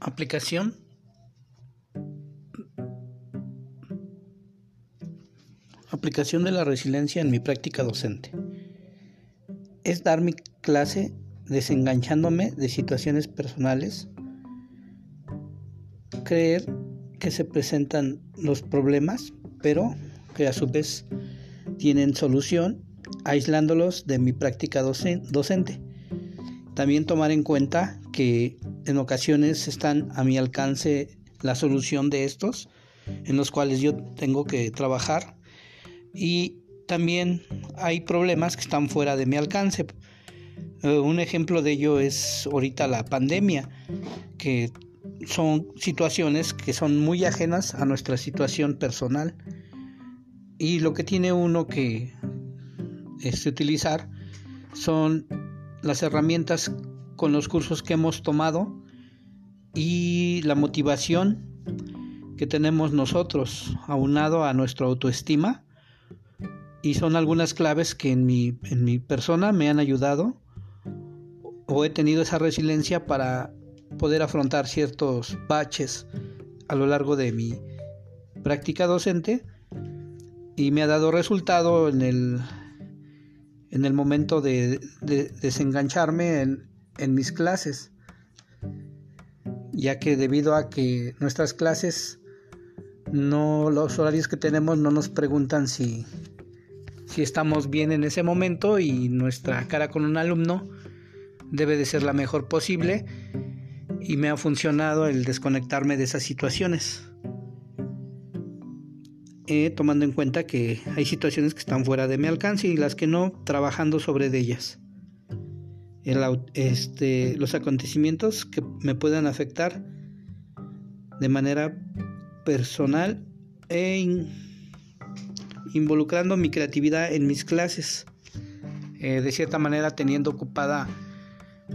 Aplicación. Aplicación de la resiliencia en mi práctica docente. Es dar mi clase desenganchándome de situaciones personales, creer que se presentan los problemas, pero que a su vez tienen solución, aislándolos de mi práctica docente. También tomar en cuenta que en ocasiones están a mi alcance la solución de estos, en los cuales yo tengo que trabajar. Y también hay problemas que están fuera de mi alcance. Eh, un ejemplo de ello es ahorita la pandemia, que son situaciones que son muy ajenas a nuestra situación personal. Y lo que tiene uno que este, utilizar son las herramientas con los cursos que hemos tomado y la motivación que tenemos nosotros aunado a nuestra autoestima. Y son algunas claves que en mi, en mi persona me han ayudado o he tenido esa resiliencia para poder afrontar ciertos baches a lo largo de mi práctica docente. Y me ha dado resultado en el, en el momento de, desengancharme en, en mis clases, ya que debido a que nuestras clases no los horarios que tenemos no nos preguntan si si estamos bien en ese momento y nuestra cara con un alumno debe de ser la mejor posible y me ha funcionado el desconectarme de esas situaciones. Eh, tomando en cuenta que hay situaciones que están fuera de mi alcance y las que no, trabajando sobre de ellas. Este, los acontecimientos que me puedan afectar de manera personal e involucrando mi creatividad en mis clases. Eh, de cierta manera teniendo ocupada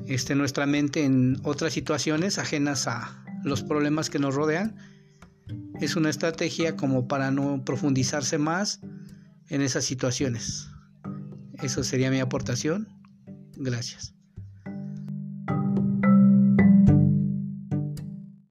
este, nuestra mente en otras situaciones ajenas a los problemas que nos rodean. Es una estrategia como para no profundizarse más en esas situaciones. Eso sería mi aportación. Gracias.